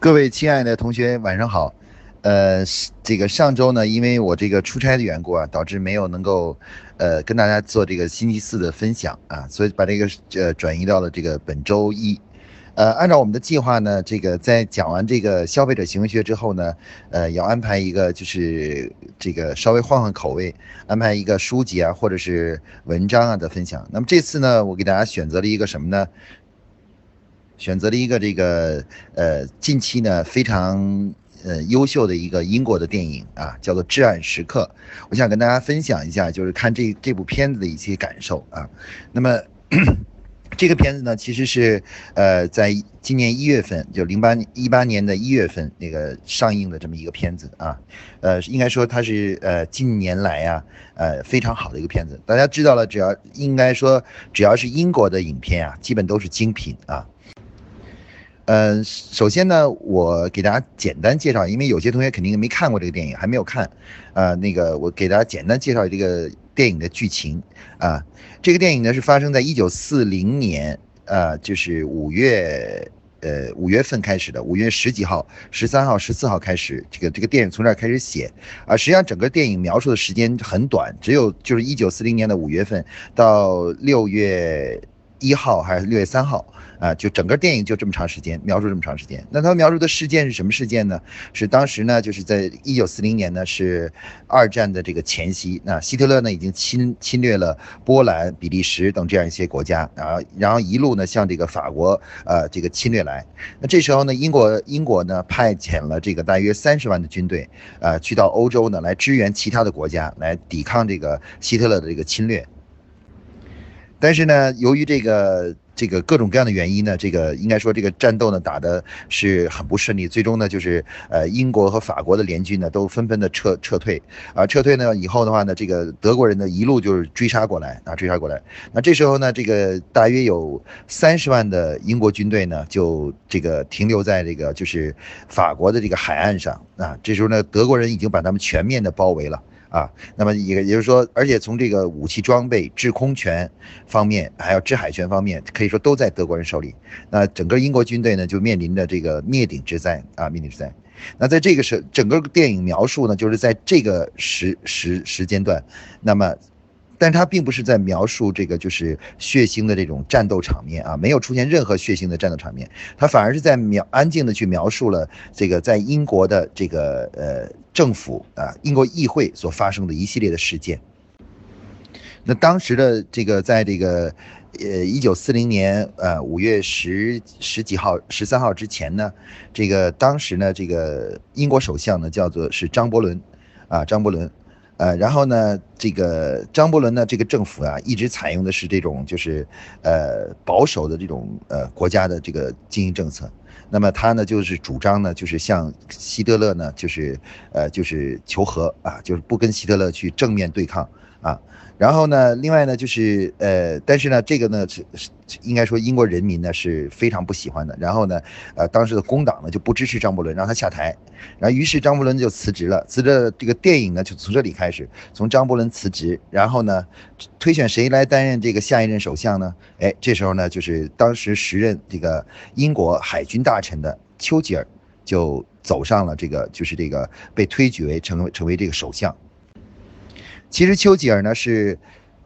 各位亲爱的同学，晚上好。呃，这个上周呢，因为我这个出差的缘故啊，导致没有能够，呃，跟大家做这个星期四的分享啊，所以把这个呃转移到了这个本周一。呃，按照我们的计划呢，这个在讲完这个消费者行为学之后呢，呃，要安排一个就是这个稍微换换口味，安排一个书籍啊或者是文章啊的分享。那么这次呢，我给大家选择了一个什么呢？选择了一个这个呃近期呢非常呃优秀的一个英国的电影啊，叫做《至暗时刻》。我想跟大家分享一下，就是看这这部片子的一些感受啊。那么。这个片子呢，其实是，呃，在今年一月份，就零八一八年的一月份那个上映的这么一个片子啊，呃，应该说它是呃近年来啊，呃非常好的一个片子。大家知道了，只要应该说只要是英国的影片啊，基本都是精品啊。嗯，首先呢，我给大家简单介绍，因为有些同学肯定没看过这个电影，还没有看，呃，那个我给大家简单介绍这个。电影的剧情啊，这个电影呢是发生在一九四零年，呃，就是五月，呃，五月份开始的，五月十几号、十三号、十四号开始，这个这个电影从这儿开始写，啊，实际上整个电影描述的时间很短，只有就是一九四零年的五月份到六月一号还是六月三号。啊，就整个电影就这么长时间，描述这么长时间。那他描述的事件是什么事件呢？是当时呢，就是在一九四零年呢，是二战的这个前夕。那希特勒呢，已经侵侵略了波兰、比利时等这样一些国家，然后然后一路呢向这个法国呃这个侵略来。那这时候呢，英国英国呢派遣了这个大约三十万的军队，呃，去到欧洲呢来支援其他的国家，来抵抗这个希特勒的这个侵略。但是呢，由于这个。这个各种各样的原因呢，这个应该说这个战斗呢打的是很不顺利，最终呢就是呃英国和法国的联军呢都纷纷的撤撤退，啊撤退呢以后的话呢，这个德国人呢一路就是追杀过来啊追杀过来，那这时候呢这个大约有三十万的英国军队呢就这个停留在这个就是法国的这个海岸上啊，这时候呢德国人已经把他们全面的包围了。啊，那么也也就是说，而且从这个武器装备、制空权方面，还有制海权方面，可以说都在德国人手里。那整个英国军队呢，就面临着这个灭顶之灾啊，灭顶之灾。那在这个时，整个电影描述呢，就是在这个时时时间段，那么。但他并不是在描述这个就是血腥的这种战斗场面啊，没有出现任何血腥的战斗场面，他反而是在描安静的去描述了这个在英国的这个呃政府啊，英国议会所发生的一系列的事件。那当时的这个在这个呃一九四零年呃五月十十几号十三号之前呢，这个当时呢这个英国首相呢叫做是张伯伦啊张伯伦。呃，然后呢，这个张伯伦呢，这个政府啊，一直采用的是这种就是，呃，保守的这种呃国家的这个经营政策。那么他呢，就是主张呢，就是向希特勒呢，就是呃，就是求和啊，就是不跟希特勒去正面对抗啊。然后呢，另外呢，就是呃，但是呢，这个呢是是应该说英国人民呢是非常不喜欢的。然后呢，呃，当时的工党呢就不支持张伯伦，让他下台。然后于是张伯伦就辞职了。辞职这个电影呢就从这里开始，从张伯伦辞职，然后呢，推选谁来担任这个下一任首相呢？哎，这时候呢，就是当时时任这个英国海军大臣的丘吉尔就走上了这个，就是这个被推举为成为成为这个首相。其实丘吉尔呢是。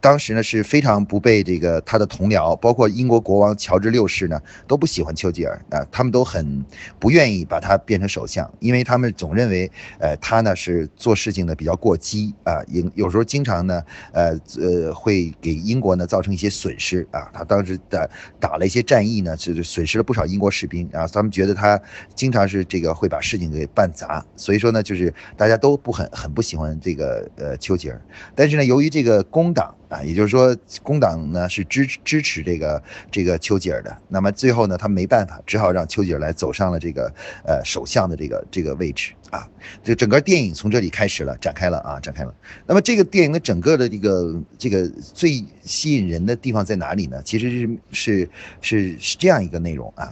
当时呢是非常不被这个他的同僚，包括英国国王乔治六世呢都不喜欢丘吉尔啊，他们都很不愿意把他变成首相，因为他们总认为，呃，他呢是做事情呢比较过激啊，有有时候经常呢，呃呃会给英国呢造成一些损失啊。他当时的打了一些战役呢，是损失了不少英国士兵啊。他们觉得他经常是这个会把事情给办砸，所以说呢，就是大家都不很很不喜欢这个呃丘吉尔。但是呢，由于这个工党。啊，也就是说，工党呢是支支持这个这个丘吉尔的。那么最后呢，他没办法，只好让丘吉尔来走上了这个呃首相的这个这个位置啊。这整个电影从这里开始了，展开了啊，展开了。那么这个电影的整个的这个这个最吸引人的地方在哪里呢？其实是是是是这样一个内容啊，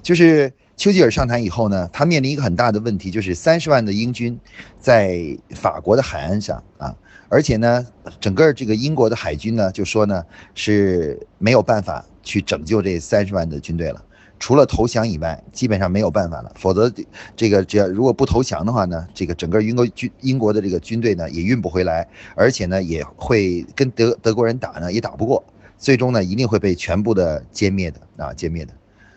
就是丘吉尔上台以后呢，他面临一个很大的问题，就是三十万的英军在法国的海岸上啊。而且呢，整个这个英国的海军呢，就说呢是没有办法去拯救这三十万的军队了。除了投降以外，基本上没有办法了。否则，这个只要如果不投降的话呢，这个整个英国军英国的这个军队呢也运不回来，而且呢也会跟德德国人打呢也打不过，最终呢一定会被全部的歼灭的啊歼灭的。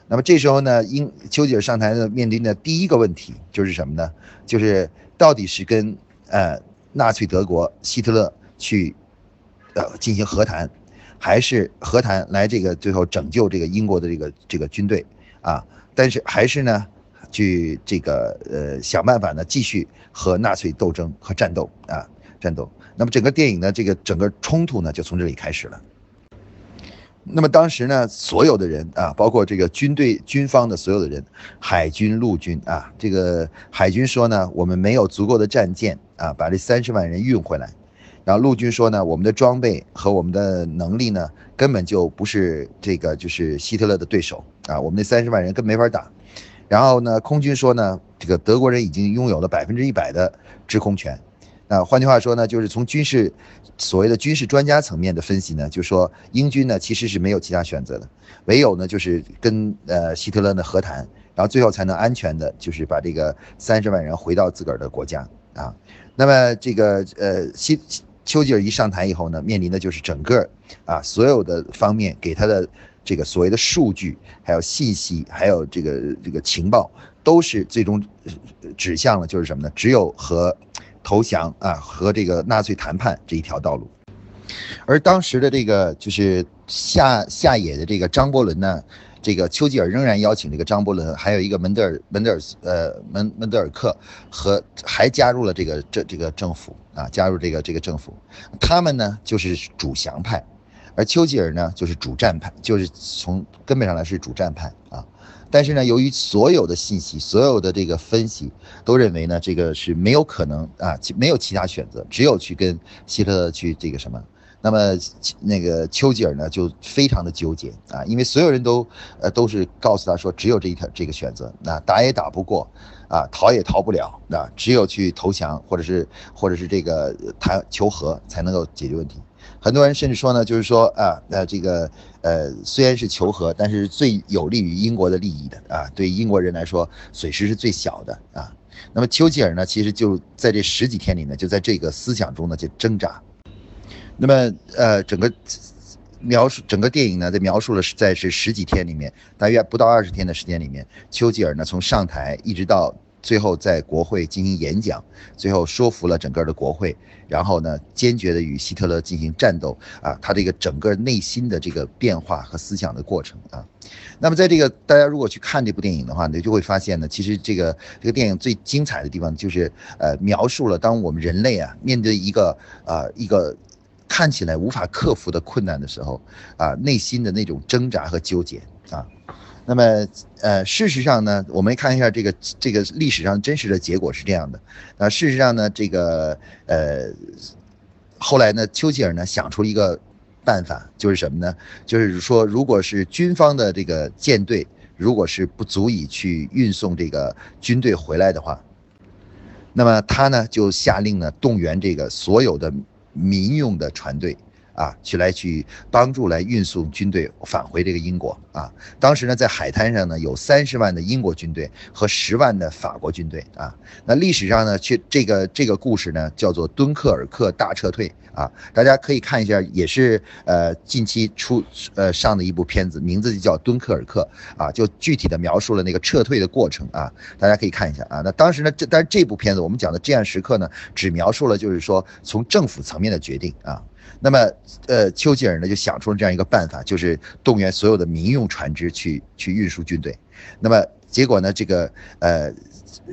那么这时候呢，英丘吉尔上台的面临的第一个问题就是什么呢？就是到底是跟呃纳粹德国希特勒去呃进行和谈。还是和谈来这个最后拯救这个英国的这个这个军队啊，但是还是呢，去这个呃想办法呢继续和纳粹斗争和战斗啊战斗。那么整个电影呢这个整个冲突呢就从这里开始了。那么当时呢所有的人啊，包括这个军队军方的所有的人，海军陆军啊，这个海军说呢我们没有足够的战舰啊，把这三十万人运回来。然后陆军说呢，我们的装备和我们的能力呢，根本就不是这个就是希特勒的对手啊，我们那三十万人根本没法打。然后呢，空军说呢，这个德国人已经拥有了百分之一百的制空权。那换句话说呢，就是从军事所谓的军事专家层面的分析呢，就说英军呢其实是没有其他选择的，唯有呢就是跟呃希特勒呢和谈，然后最后才能安全的，就是把这个三十万人回到自个儿的国家啊。那么这个呃希。丘吉尔一上台以后呢，面临的就是整个啊所有的方面给他的这个所谓的数据，还有信息，还有这个这个情报，都是最终指向了就是什么呢？只有和投降啊和这个纳粹谈判这一条道路。而当时的这个就是下下野的这个张伯伦呢。这个丘吉尔仍然邀请这个张伯伦，还有一个门德尔门德尔呃门门德尔克和还加入了这个这这个政府啊，加入这个这个政府，他们呢就是主降派，而丘吉尔呢就是主战派，就是从根本上来是主战派啊。但是呢，由于所有的信息、所有的这个分析都认为呢，这个是没有可能啊，没有其他选择，只有去跟希特勒去这个什么。那么那个丘吉尔呢，就非常的纠结啊，因为所有人都呃都是告诉他说，只有这一条这个选择，那打也打不过，啊逃也逃不了，那只有去投降，或者是或者是这个谈求和才能够解决问题。很多人甚至说呢，就是说啊，那这个呃虽然是求和，但是最有利于英国的利益的啊，对英国人来说损失是最小的啊。那么丘吉尔呢，其实就在这十几天里呢，就在这个思想中呢就挣扎。那么，呃，整个描述整个电影呢，在描述了是在是十几天里面，大约不到二十天的时间里面，丘吉尔呢从上台一直到最后在国会进行演讲，最后说服了整个的国会，然后呢坚决的与希特勒进行战斗啊，他这个整个内心的这个变化和思想的过程啊。那么在这个大家如果去看这部电影的话呢，就会发现呢，其实这个这个电影最精彩的地方就是呃描述了当我们人类啊面对一个啊一个。看起来无法克服的困难的时候，啊，内心的那种挣扎和纠结啊，那么，呃，事实上呢，我们看一下这个这个历史上真实的结果是这样的，啊，事实上呢，这个呃，后来呢，丘吉尔呢想出了一个办法，就是什么呢？就是说，如果是军方的这个舰队，如果是不足以去运送这个军队回来的话，那么他呢就下令呢动员这个所有的。民用的船队啊，去来去帮助来运送军队返回这个英国啊。当时呢，在海滩上呢，有三十万的英国军队和十万的法国军队啊。那历史上呢，却这个这个故事呢，叫做敦刻尔克大撤退啊。大家可以看一下，也是呃近期出呃上的一部片子，名字就叫敦刻尔克啊，就具体的描述了那个撤退的过程啊。大家可以看一下啊。那当时呢，这但是这部片子我们讲的这样时刻呢，只描述了就是说从政府层面的决定啊。那么，呃，丘吉尔呢就想出了这样一个办法，就是动员所有的民用船只去去运输军队。那么结果呢，这个呃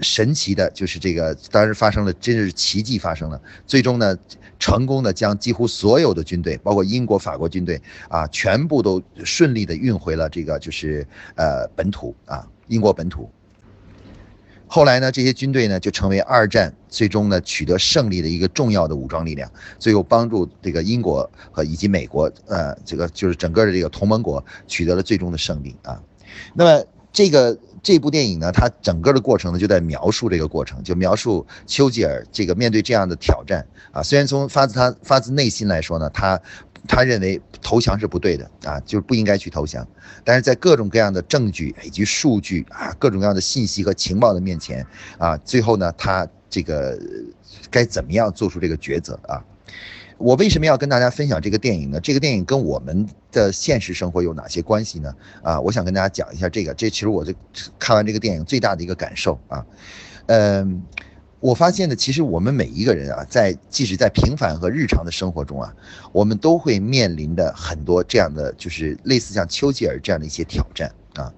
神奇的就是这个当时发生了，真是奇迹发生了。最终呢，成功的将几乎所有的军队，包括英国、法国军队啊，全部都顺利的运回了这个就是呃本土啊，英国本土。后来呢，这些军队呢就成为二战最终呢取得胜利的一个重要的武装力量，最后帮助这个英国和以及美国，呃，这个就是整个的这个同盟国取得了最终的胜利啊。那么这个这部电影呢，它整个的过程呢就在描述这个过程，就描述丘吉尔这个面对这样的挑战啊，虽然从发自他发自内心来说呢，他他认为投降是不对的啊，就是不应该去投降。但是在各种各样的证据以及数据啊，各种各样的信息和情报的面前啊，最后呢，他这个该怎么样做出这个抉择啊？我为什么要跟大家分享这个电影呢？这个电影跟我们的现实生活有哪些关系呢？啊，我想跟大家讲一下这个。这其实我这看完这个电影最大的一个感受啊，嗯。我发现呢，其实我们每一个人啊，在即使在平凡和日常的生活中啊，我们都会面临的很多这样的，就是类似像丘吉尔这样的一些挑战啊。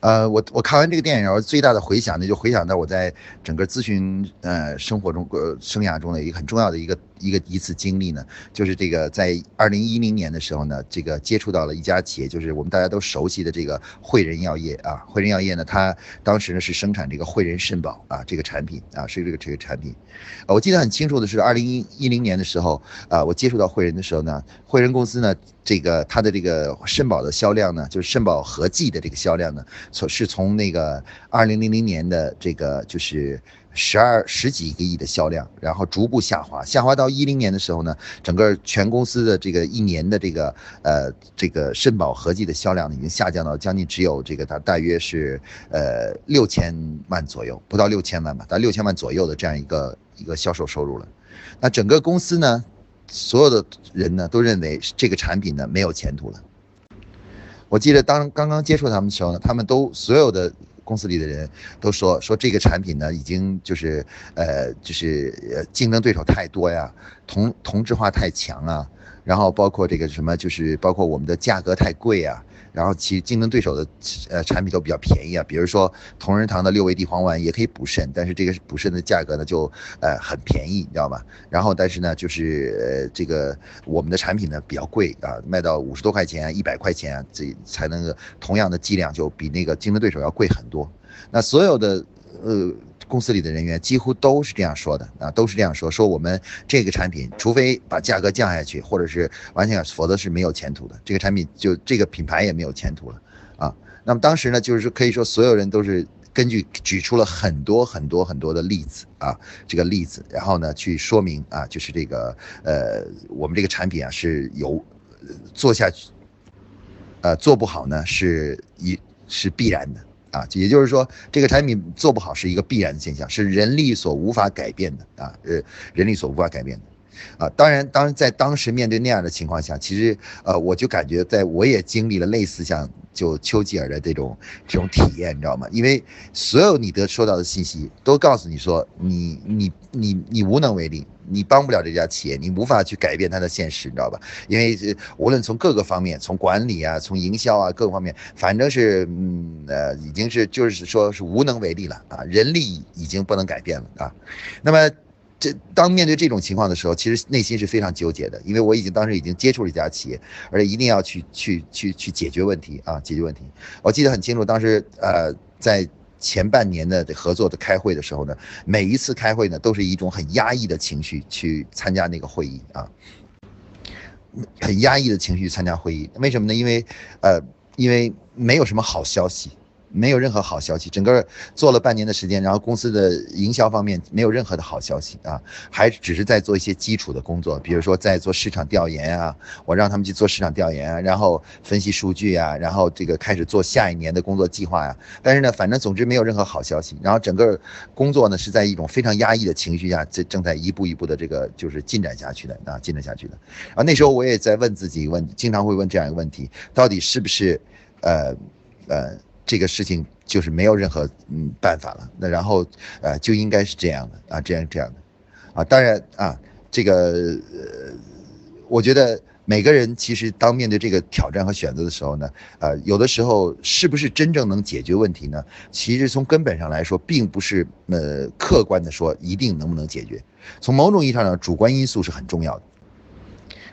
呃，我我看完这个电影，然后最大的回想呢，就回想到我在整个咨询呃生活中呃生涯中的一个很重要的一个一个一次经历呢，就是这个在二零一零年的时候呢，这个接触到了一家企业，就是我们大家都熟悉的这个汇仁药业啊。汇仁药业呢，它当时呢是生产这个汇仁肾宝啊这个产品啊，是这个这个产品。我记得很清楚的是，二零一一零年的时候啊，我接触到汇仁的时候呢，汇仁公司呢。这个它的这个肾宝的销量呢，就是肾宝合剂的这个销量呢，从是从那个二零零零年的这个就是十二十几个亿的销量，然后逐步下滑，下滑到一零年的时候呢，整个全公司的这个一年的这个呃这个肾宝合计的销量，已经下降到将近只有这个它大约是呃六千万左右，不到六千万吧，到六千万左右的这样一个一个销售收入了。那整个公司呢？所有的人呢都认为这个产品呢没有前途了。我记得当刚刚接触他们的时候呢，他们都所有的公司里的人都说说这个产品呢已经就是呃就是呃竞争对手太多呀，同同质化太强啊，然后包括这个什么就是包括我们的价格太贵啊。然后其实竞争对手的呃产品都比较便宜啊，比如说同仁堂的六味地黄丸也可以补肾，但是这个补肾的价格呢就呃很便宜，你知道吗？然后但是呢就是呃这个我们的产品呢比较贵啊，卖到五十多块钱、一百块钱，这才能同样的剂量就比那个竞争对手要贵很多。那所有的呃。公司里的人员几乎都是这样说的啊，都是这样说，说我们这个产品，除非把价格降下去，或者是完全，否则是没有前途的。这个产品就这个品牌也没有前途了啊。那么当时呢，就是可以说所有人都是根据举出了很多很多很多的例子啊，这个例子，然后呢去说明啊，就是这个呃，我们这个产品啊是有做下去，呃，做不好呢是一是必然的。啊，也就是说，这个产品做不好是一个必然的现象，是人力所无法改变的啊，呃，人力所无法改变的，啊，当然，当然，在当时面对那样的情况下，其实，呃，我就感觉，在我也经历了类似像就丘吉尔的这种这种体验，你知道吗？因为所有你得收到的信息都告诉你说，你你你你无能为力。你帮不了这家企业，你无法去改变它的现实，你知道吧？因为无论从各个方面，从管理啊，从营销啊，各个方面，反正是，嗯，呃，已经是就是说是无能为力了啊，人力已经不能改变了啊。那么，这当面对这种情况的时候，其实内心是非常纠结的，因为我已经当时已经接触了一家企业，而且一定要去去去去解决问题啊，解决问题。我记得很清楚，当时呃在。前半年的合作的开会的时候呢，每一次开会呢，都是一种很压抑的情绪去参加那个会议啊，很压抑的情绪参加会议，为什么呢？因为，呃，因为没有什么好消息。没有任何好消息，整个做了半年的时间，然后公司的营销方面没有任何的好消息啊，还只是在做一些基础的工作，比如说在做市场调研啊，我让他们去做市场调研啊，然后分析数据啊，然后这个开始做下一年的工作计划呀。但是呢，反正总之没有任何好消息，然后整个工作呢是在一种非常压抑的情绪下，这正在一步一步的这个就是进展下去的啊，进展下去的。啊，那时候我也在问自己一个问，经常会问这样一个问题，到底是不是，呃，呃。这个事情就是没有任何嗯办法了，那然后呃就应该是这样的啊，这样这样的，啊，当然啊，这个呃，我觉得每个人其实当面对这个挑战和选择的时候呢，呃，有的时候是不是真正能解决问题呢？其实从根本上来说，并不是呃客观的说一定能不能解决，从某种意义上讲，主观因素是很重要的。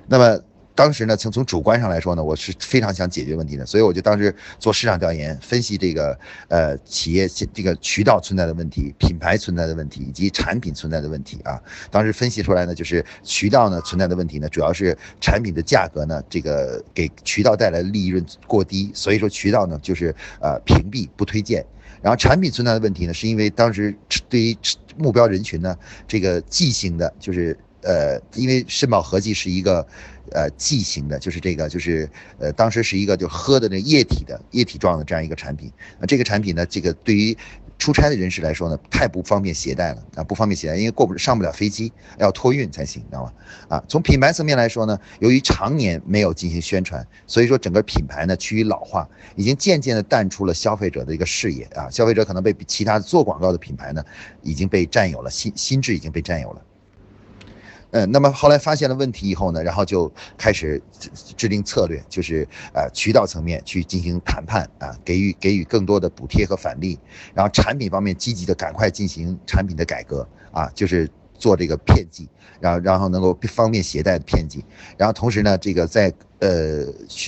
那么。当时呢，从从主观上来说呢，我是非常想解决问题的，所以我就当时做市场调研，分析这个呃企业这个渠道存在的问题、品牌存在的问题以及产品存在的问题啊。当时分析出来呢，就是渠道呢存在的问题呢，主要是产品的价格呢，这个给渠道带来的利润过低，所以说渠道呢就是呃屏蔽不推荐。然后产品存在的问题呢，是因为当时对于目标人群呢，这个即兴的，就是。呃，因为肾宝合剂是一个呃剂型的，就是这个就是呃当时是一个就喝的那液体的液体状的这样一个产品。那这个产品呢，这个对于出差的人士来说呢，太不方便携带了啊，不方便携带，因为过不上不了飞机，要托运才行，你知道吗？啊，从品牌层面来说呢，由于常年没有进行宣传，所以说整个品牌呢趋于老化，已经渐渐的淡出了消费者的一个视野啊，消费者可能被其他做广告的品牌呢已经被占有了，心心智已经被占有了。嗯，那么后来发现了问题以后呢，然后就开始制定策略，就是呃渠道层面去进行谈判啊，给予给予更多的补贴和返利，然后产品方面积极的赶快进行产品的改革啊，就是。做这个片剂，然后然后能够方便携带的片剂，然后同时呢，这个在呃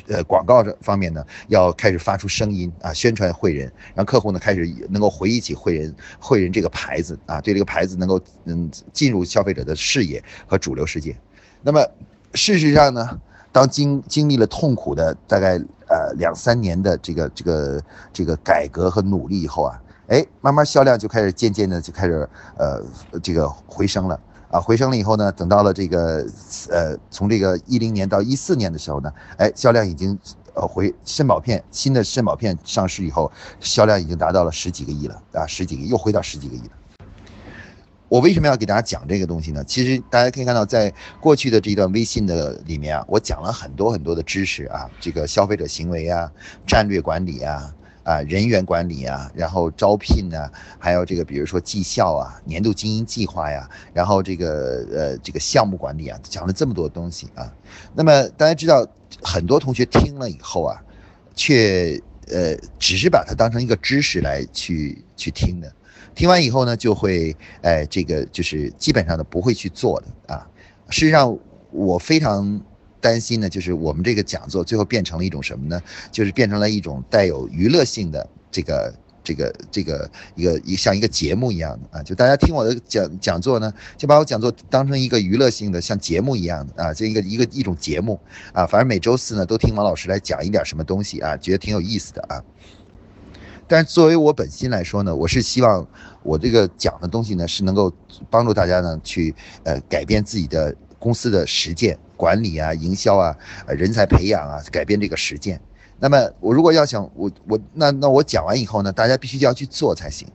呃广告这方面呢，要开始发出声音啊，宣传汇仁，让客户呢开始能够回忆起汇仁汇仁这个牌子啊，对这个牌子能够嗯进入消费者的视野和主流世界。那么事实上呢，当经经历了痛苦的大概呃两三年的这个这个这个改革和努力以后啊。哎，慢慢销量就开始渐渐的就开始呃这个回升了啊，回升了以后呢，等到了这个呃从这个一零年到一四年的时候呢，哎，销量已经呃回肾宝片新的肾宝片上市以后，销量已经达到了十几个亿了啊，十几个亿又回到十几个亿了。我为什么要给大家讲这个东西呢？其实大家可以看到，在过去的这段微信的里面啊，我讲了很多很多的知识啊，这个消费者行为啊，战略管理啊。啊，人员管理啊，然后招聘呢，还有这个，比如说绩效啊，年度经营计划呀，然后这个呃，这个项目管理啊，讲了这么多东西啊。那么大家知道，很多同学听了以后啊，却呃，只是把它当成一个知识来去去听的，听完以后呢，就会哎，这个就是基本上的不会去做的啊。事实上，我非常。担心呢，就是我们这个讲座最后变成了一种什么呢？就是变成了一种带有娱乐性的这个这个这个一个一像一个节目一样的啊，就大家听我的讲讲座呢，就把我讲座当成一个娱乐性的像节目一样的啊，这一个一个一种节目啊，反正每周四呢都听王老师来讲一点什么东西啊，觉得挺有意思的啊。但是作为我本心来说呢，我是希望我这个讲的东西呢是能够帮助大家呢去呃改变自己的。公司的实践管理啊，营销啊，呃，人才培养啊，改变这个实践。那么我如果要想我我那那我讲完以后呢，大家必须要去做才行。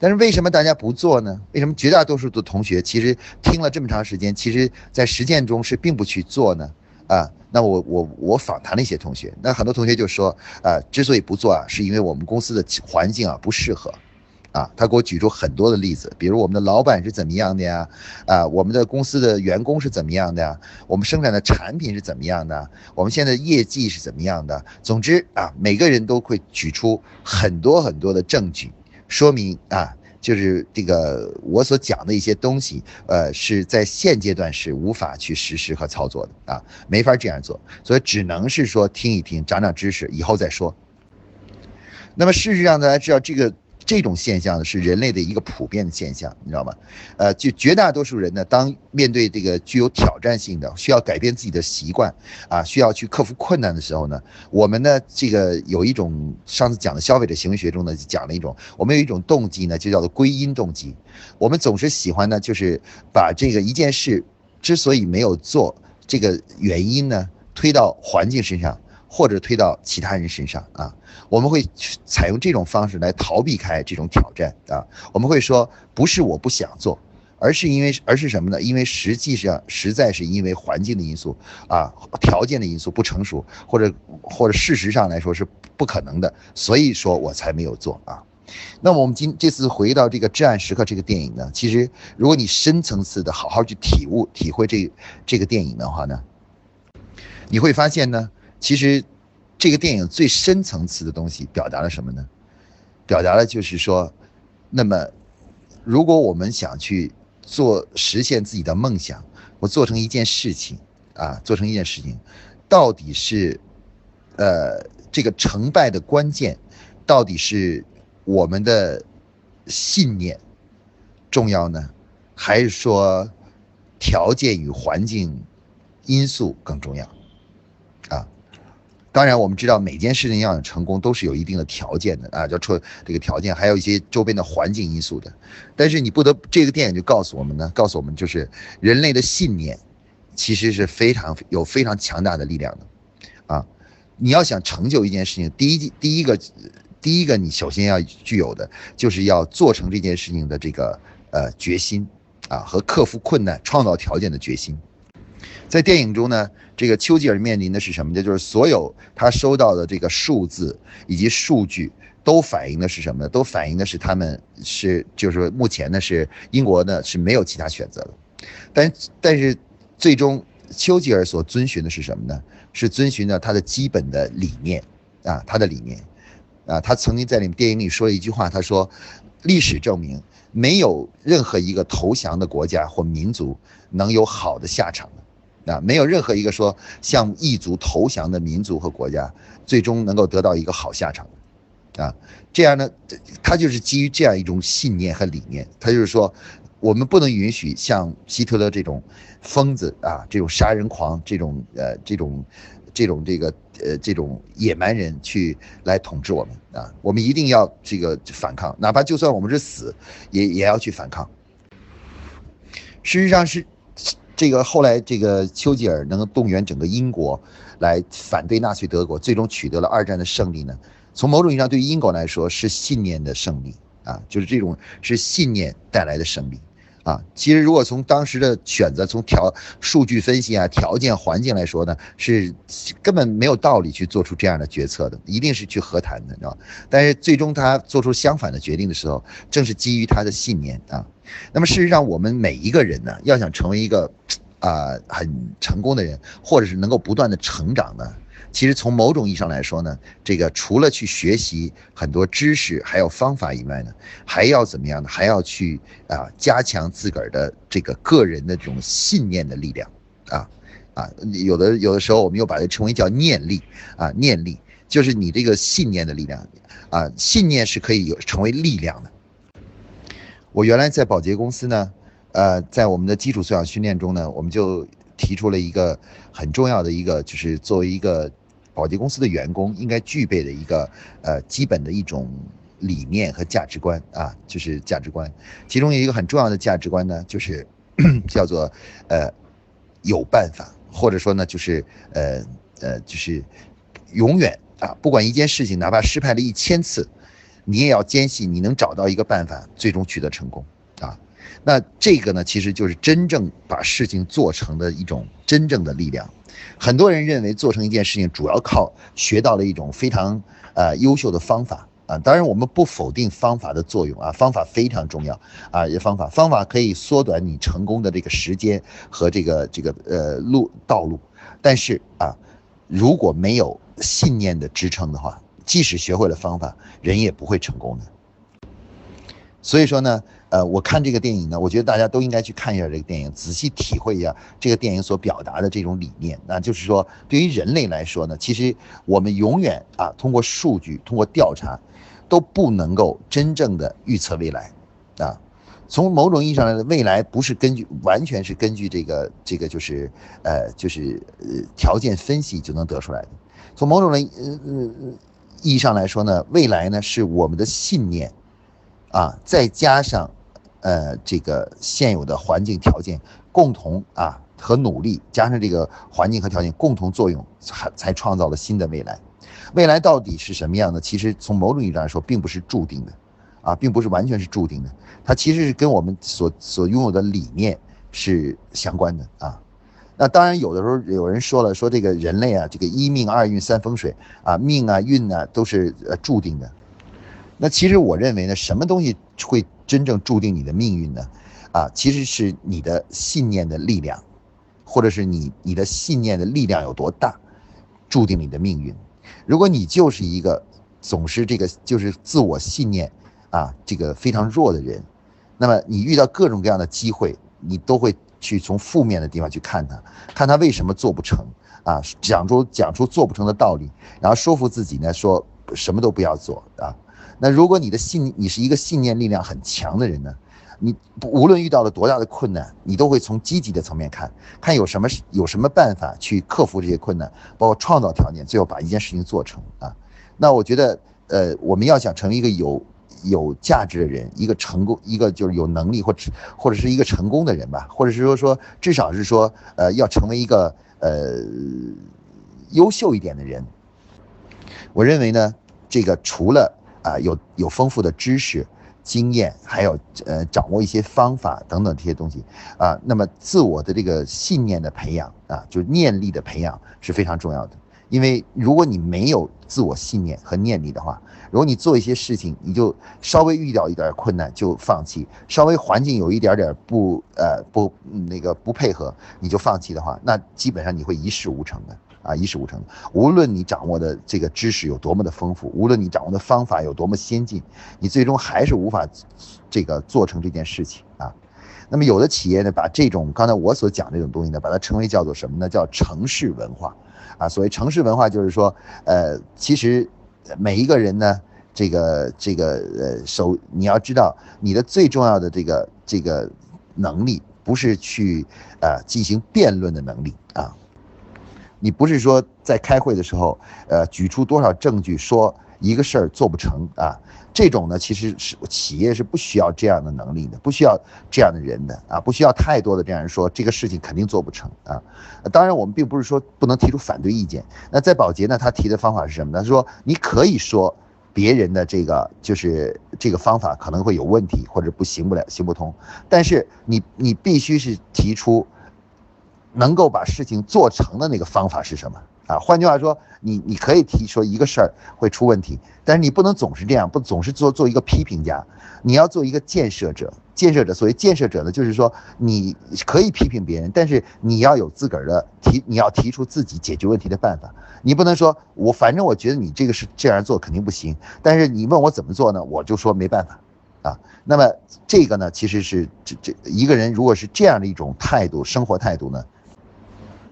但是为什么大家不做呢？为什么绝大多数的同学其实听了这么长时间，其实在实践中是并不去做呢？啊，那我我我访谈了一些同学，那很多同学就说啊，之所以不做啊，是因为我们公司的环境啊不适合。啊，他给我举出很多的例子，比如我们的老板是怎么样的呀？啊，我们的公司的员工是怎么样的呀？我们生产的产品是怎么样的？我们现在业绩是怎么样的？总之啊，每个人都会举出很多很多的证据，说明啊，就是这个我所讲的一些东西，呃，是在现阶段是无法去实施和操作的啊，没法这样做，所以只能是说听一听，长长知识，以后再说。那么事实上，大家知道这个。这种现象呢，是人类的一个普遍的现象，你知道吗？呃，就绝大多数人呢，当面对这个具有挑战性的、需要改变自己的习惯啊，需要去克服困难的时候呢，我们呢，这个有一种上次讲的消费者行为学中呢，讲了一种，我们有一种动机呢，就叫做归因动机。我们总是喜欢呢，就是把这个一件事之所以没有做，这个原因呢，推到环境身上。或者推到其他人身上啊，我们会采用这种方式来逃避开这种挑战啊。我们会说，不是我不想做，而是因为，而是什么呢？因为实际上实在是因为环境的因素啊，条件的因素不成熟，或者或者事实上来说是不可能的，所以说我才没有做啊。那么我们今这次回到这个《至暗时刻》这个电影呢，其实如果你深层次的好好去体悟、体会这这个电影的话呢，你会发现呢。其实，这个电影最深层次的东西表达了什么呢？表达了就是说，那么，如果我们想去做实现自己的梦想，我做成一件事情啊，做成一件事情，到底是，呃，这个成败的关键，到底是我们的信念重要呢，还是说条件与环境因素更重要？当然，我们知道每件事情要想成功都是有一定的条件的啊，叫出这个条件，还有一些周边的环境因素的。但是你不得这个电影就告诉我们呢，告诉我们就是人类的信念，其实是非常有非常强大的力量的，啊，你要想成就一件事情，第一第一个第一个你首先要具有的就是要做成这件事情的这个呃决心啊和克服困难创造条件的决心。在电影中呢，这个丘吉尔面临的是什么呢？就是所有他收到的这个数字以及数据，都反映的是什么呢？都反映的是他们是就是目前呢是英国呢是没有其他选择的，但但是最终丘吉尔所遵循的是什么呢？是遵循着他的基本的理念啊，他的理念啊，他曾经在里电影里说了一句话，他说：“历史证明，没有任何一个投降的国家或民族能有好的下场。”啊，没有任何一个说向异族投降的民族和国家，最终能够得到一个好下场啊，这样呢，他就是基于这样一种信念和理念，他就是说，我们不能允许像希特勒这种疯子啊，这种杀人狂，这种呃，这种这种这个呃，这种野蛮人去来统治我们啊，我们一定要这个反抗，哪怕就算我们是死，也也要去反抗。事实上是。这个后来，这个丘吉尔能动员整个英国来反对纳粹德国，最终取得了二战的胜利呢？从某种意义上，对于英国来说是信念的胜利啊，就是这种是信念带来的胜利。啊，其实如果从当时的选择，从条数据分析啊、条件环境来说呢，是根本没有道理去做出这样的决策的，一定是去和谈的，你知道但是最终他做出相反的决定的时候，正是基于他的信念啊。那么事实上，我们每一个人呢，要想成为一个啊很成功的人，或者是能够不断的成长呢？其实从某种意义上来说呢，这个除了去学习很多知识还有方法以外呢，还要怎么样呢？还要去啊加强自个儿的这个个人的这种信念的力量，啊啊，有的有的时候我们又把它称为叫念力啊，念力就是你这个信念的力量啊，信念是可以有成为力量的。我原来在保洁公司呢，呃，在我们的基础素养训练中呢，我们就。提出了一个很重要的一个，就是作为一个保洁公司的员工应该具备的一个呃基本的一种理念和价值观啊，就是价值观。其中有一个很重要的价值观呢，就是 叫做呃有办法，或者说呢就是呃呃就是永远啊，不管一件事情哪怕失败了一千次，你也要坚信你能找到一个办法，最终取得成功啊。那这个呢，其实就是真正把事情做成的一种真正的力量。很多人认为做成一件事情主要靠学到了一种非常呃优秀的方法啊。当然，我们不否定方法的作用啊，方法非常重要啊，方法方法可以缩短你成功的这个时间和这个这个呃路道路。但是啊，如果没有信念的支撑的话，即使学会了方法，人也不会成功的。所以说呢。呃，我看这个电影呢，我觉得大家都应该去看一下这个电影，仔细体会一下这个电影所表达的这种理念。那就是说，对于人类来说呢，其实我们永远啊，通过数据、通过调查，都不能够真正的预测未来，啊，从某种意义上来说，未来不是根据完全是根据这个这个就是呃就是呃条件分析就能得出来的。从某种的呃呃意义上来说呢，未来呢是我们的信念，啊，再加上。呃，这个现有的环境条件共同啊和努力，加上这个环境和条件共同作用，才才创造了新的未来。未来到底是什么样的？其实从某种意义上来说，并不是注定的，啊，并不是完全是注定的。它其实是跟我们所所拥有的理念是相关的啊。那当然，有的时候有人说了，说这个人类啊，这个一命二运三风水啊，命啊运啊都是呃注定的。那其实我认为呢，什么东西会？真正注定你的命运呢，啊，其实是你的信念的力量，或者是你你的信念的力量有多大，注定你的命运。如果你就是一个总是这个就是自我信念啊这个非常弱的人，那么你遇到各种各样的机会，你都会去从负面的地方去看他，看他为什么做不成啊，讲出讲出做不成的道理，然后说服自己呢，说什么都不要做啊。那如果你的信，你是一个信念力量很强的人呢，你无论遇到了多大的困难，你都会从积极的层面看，看有什么有什么办法去克服这些困难，包括创造条件，最后把一件事情做成啊。那我觉得，呃，我们要想成为一个有有价值的人，一个成功，一个就是有能力或者或者是一个成功的人吧，或者是说说至少是说，呃，要成为一个呃优秀一点的人。我认为呢，这个除了啊有有丰富的知识、经验，还有呃掌握一些方法等等这些东西啊，那么自我的这个信念的培养啊，就是念力的培养是非常重要的。因为如果你没有自我信念和念力的话，如果你做一些事情，你就稍微遇到一点困难就放弃，稍微环境有一点点不呃不那个不配合你就放弃的话，那基本上你会一事无成的啊，一事无成。无论你掌握的这个知识有多么的丰富，无论你掌握的方法有多么先进，你最终还是无法这个做成这件事情啊。那么有的企业呢，把这种刚才我所讲这种东西呢，把它称为叫做什么呢？叫城市文化啊。所谓城市文化，就是说，呃，其实。每一个人呢，这个这个呃，首你要知道，你的最重要的这个这个能力，不是去呃进行辩论的能力。你不是说在开会的时候，呃，举出多少证据说一个事儿做不成啊？这种呢，其实是企业是不需要这样的能力的，不需要这样的人的啊，不需要太多的这样人说这个事情肯定做不成啊。当然，我们并不是说不能提出反对意见。那在保洁呢，他提的方法是什么呢？他说你可以说别人的这个就是这个方法可能会有问题或者不行不了行不通，但是你你必须是提出能够把事情做成的那个方法是什么。啊，换句话说，你你可以提说一个事儿会出问题，但是你不能总是这样，不总是做做一个批评家，你要做一个建设者。建设者，所谓建设者呢，就是说你可以批评别人，但是你要有自个儿的提，你要提出自己解决问题的办法。你不能说我反正我觉得你这个是这样做肯定不行，但是你问我怎么做呢，我就说没办法，啊，那么这个呢，其实是这这一个人如果是这样的一种态度，生活态度呢？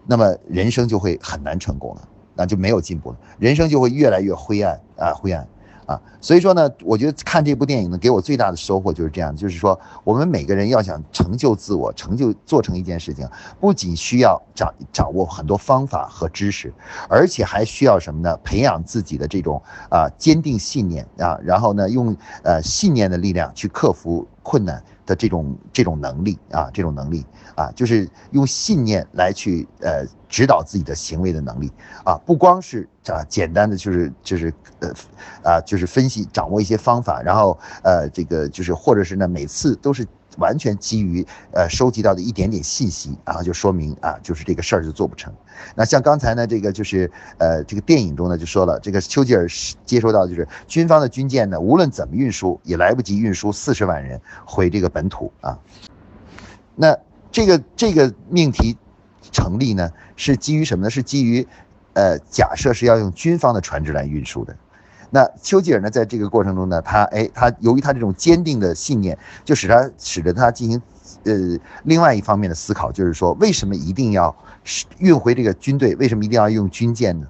那么人生就会很难成功了，那就没有进步了，人生就会越来越灰暗啊，灰暗。啊，所以说呢，我觉得看这部电影呢，给我最大的收获就是这样，就是说，我们每个人要想成就自我，成就做成一件事情，不仅需要掌掌握很多方法和知识，而且还需要什么呢？培养自己的这种啊坚定信念啊，然后呢，用呃信念的力量去克服困难的这种这种能力啊，这种能力啊，就是用信念来去呃。指导自己的行为的能力啊，不光是啊简单的就是就是呃啊就是分析掌握一些方法，然后呃这个就是或者是呢每次都是完全基于呃收集到的一点点信息，然后就说明啊就是这个事儿就做不成。那像刚才呢这个就是呃这个电影中呢就说了，这个丘吉尔接收到就是军方的军舰呢无论怎么运输也来不及运输四十万人回这个本土啊。那这个这个命题。成立呢是基于什么呢？是基于，呃，假设是要用军方的船只来运输的。那丘吉尔呢，在这个过程中呢，他哎，他由于他这种坚定的信念，就使他使得他进行，呃，另外一方面的思考，就是说，为什么一定要运回这个军队？为什么一定要用军舰呢？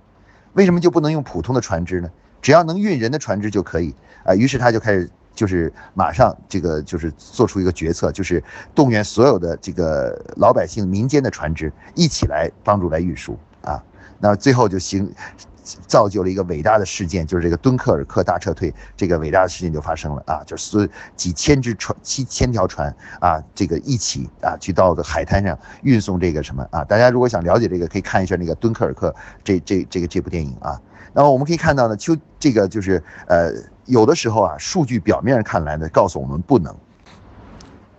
为什么就不能用普通的船只呢？只要能运人的船只就可以啊。于是他就开始。就是马上这个就是做出一个决策，就是动员所有的这个老百姓、民间的船只一起来帮助来运输啊。那最后就行，造就了一个伟大的事件，就是这个敦刻尔克大撤退，这个伟大的事件就发生了啊。就是几千只船、七千条船啊，这个一起啊去到的海滩上运送这个什么啊。大家如果想了解这个，可以看一下那个敦刻尔克这这这个这部电影啊。那么我们可以看到呢，就这个就是呃。有的时候啊，数据表面上看来呢，告诉我们不能，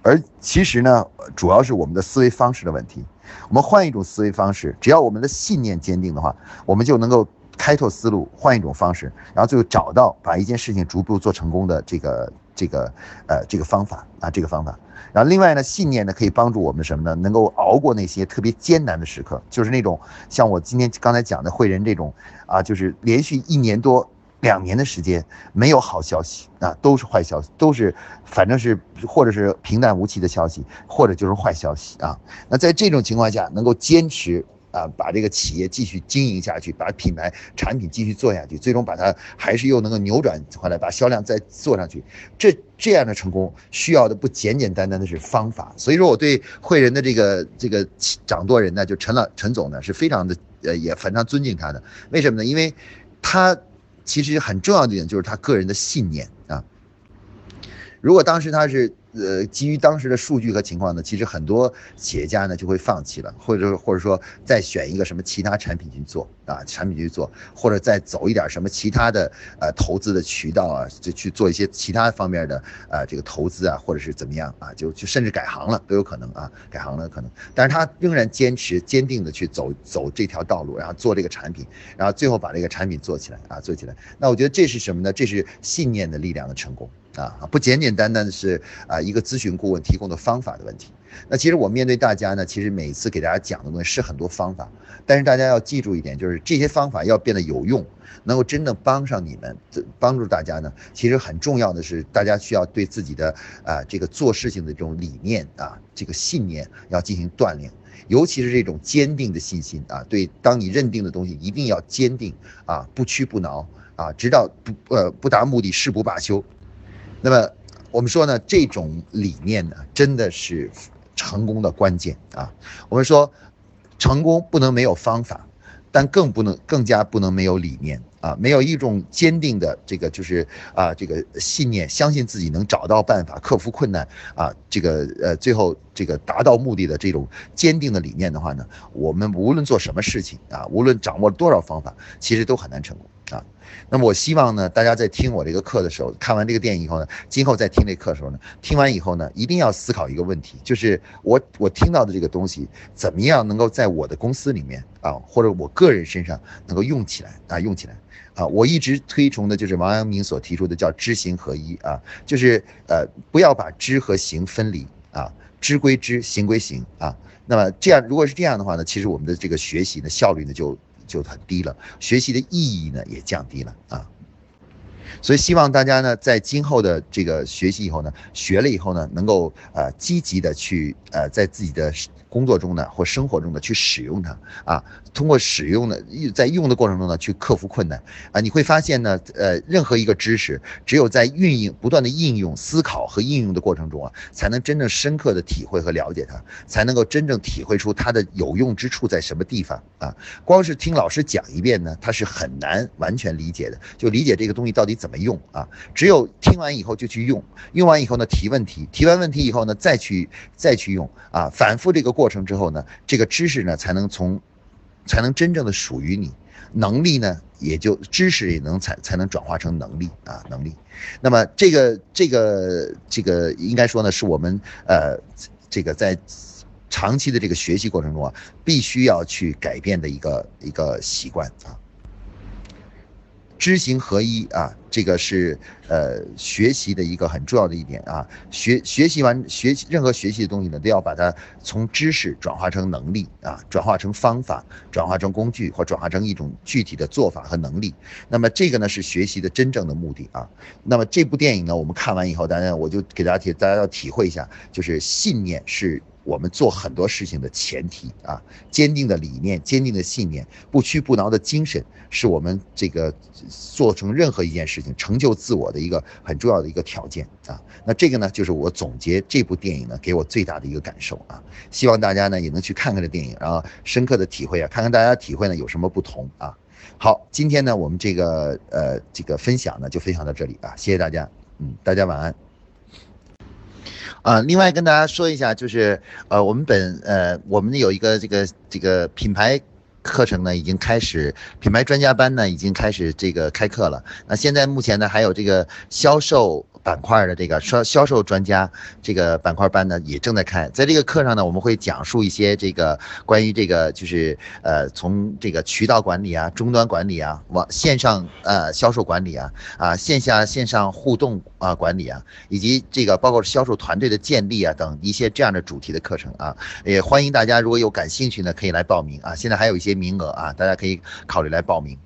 而其实呢，主要是我们的思维方式的问题。我们换一种思维方式，只要我们的信念坚定的话，我们就能够开拓思路，换一种方式，然后最后找到把一件事情逐步做成功的这个这个呃这个方法啊，这个方法。然后另外呢，信念呢可以帮助我们什么呢？能够熬过那些特别艰难的时刻，就是那种像我今天刚才讲的汇仁这种啊，就是连续一年多。两年的时间没有好消息啊，都是坏消息，都是反正是或者是平淡无奇的消息，或者就是坏消息啊。那在这种情况下，能够坚持啊，把这个企业继续经营下去，把品牌产品继续做下去，最终把它还是又能够扭转回来，把销量再做上去。这这样的成功需要的不简简单单的是方法。所以说，我对汇仁的这个这个掌舵人呢，就陈老陈总呢，是非常的呃也非常尊敬他的。为什么呢？因为他其实很重要的一点就是他个人的信念啊。如果当时他是。呃，基于当时的数据和情况呢，其实很多企业家呢就会放弃了，或者或者说再选一个什么其他产品去做啊，产品去做，或者再走一点什么其他的呃投资的渠道啊，就去做一些其他方面的啊这个投资啊，或者是怎么样啊，就就甚至改行了都有可能啊，改行了可能，但是他仍然坚持坚定的去走走这条道路，然后做这个产品，然后最后把这个产品做起来啊，做起来。那我觉得这是什么呢？这是信念的力量的成功。啊，不简简单单的是啊一个咨询顾问提供的方法的问题。那其实我面对大家呢，其实每次给大家讲的东西是很多方法，但是大家要记住一点，就是这些方法要变得有用，能够真正帮上你们，帮助大家呢。其实很重要的是，大家需要对自己的啊这个做事情的这种理念啊，这个信念要进行锻炼，尤其是这种坚定的信心啊。对，当你认定的东西一定要坚定啊，不屈不挠啊，直到不呃不达目的誓不罢休。那么我们说呢，这种理念呢，真的是成功的关键啊。我们说，成功不能没有方法，但更不能更加不能没有理念啊。没有一种坚定的这个就是啊这个信念，相信自己能找到办法克服困难啊，这个呃最后这个达到目的的这种坚定的理念的话呢，我们无论做什么事情啊，无论掌握多少方法，其实都很难成功。啊，那么我希望呢，大家在听我这个课的时候，看完这个电影以后呢，今后再听这课的时候呢，听完以后呢，一定要思考一个问题，就是我我听到的这个东西，怎么样能够在我的公司里面啊，或者我个人身上能够用起来啊，用起来啊，我一直推崇的就是王阳明所提出的叫知行合一啊，就是呃，不要把知和行分离啊，知归知，行归行啊，那么这样如果是这样的话呢，其实我们的这个学习的效率呢就。就很低了，学习的意义呢也降低了啊，所以希望大家呢在今后的这个学习以后呢，学了以后呢，能够呃积极的去呃在自己的。工作中呢，或生活中呢，去使用它啊，通过使用呢，在用的过程中呢，去克服困难啊，你会发现呢，呃，任何一个知识，只有在运用、不断的应用、思考和应用的过程中啊，才能真正深刻的体会和了解它，才能够真正体会出它的有用之处在什么地方啊。光是听老师讲一遍呢，它是很难完全理解的，就理解这个东西到底怎么用啊。只有听完以后就去用，用完以后呢，提问题，提完问题以后呢，再去再去用啊，反复这个。过程之后呢，这个知识呢才能从，才能真正的属于你，能力呢也就知识也能才才能转化成能力啊能力。那么这个这个这个应该说呢是我们呃这个在长期的这个学习过程中啊，必须要去改变的一个一个习惯啊。知行合一啊，这个是呃学习的一个很重要的一点啊。学学习完学习任何学习的东西呢，都要把它从知识转化成能力啊，转化成方法，转化成工具，或转化成一种具体的做法和能力。那么这个呢是学习的真正的目的啊。那么这部电影呢，我们看完以后，大家我就给大家提大家要体会一下，就是信念是。我们做很多事情的前提啊，坚定的理念、坚定的信念、不屈不挠的精神，是我们这个做成任何一件事情、成就自我的一个很重要的一个条件啊。那这个呢，就是我总结这部电影呢给我最大的一个感受啊。希望大家呢也能去看看这电影，然后深刻的体会啊，看看大家体会呢有什么不同啊。好，今天呢我们这个呃这个分享呢就分享到这里啊，谢谢大家，嗯，大家晚安。啊，另外跟大家说一下，就是呃，我们本呃，我们有一个这个这个品牌课程呢，已经开始，品牌专家班呢已经开始这个开课了。那现在目前呢，还有这个销售。板块的这个销销售专家这个板块班呢也正在开，在这个课上呢，我们会讲述一些这个关于这个就是呃从这个渠道管理啊、终端管理啊、网线上呃销售管理啊、啊线下线上互动啊管理啊，以及这个包括销售团队的建立啊等一些这样的主题的课程啊，也欢迎大家如果有感兴趣呢，可以来报名啊，现在还有一些名额啊，大家可以考虑来报名。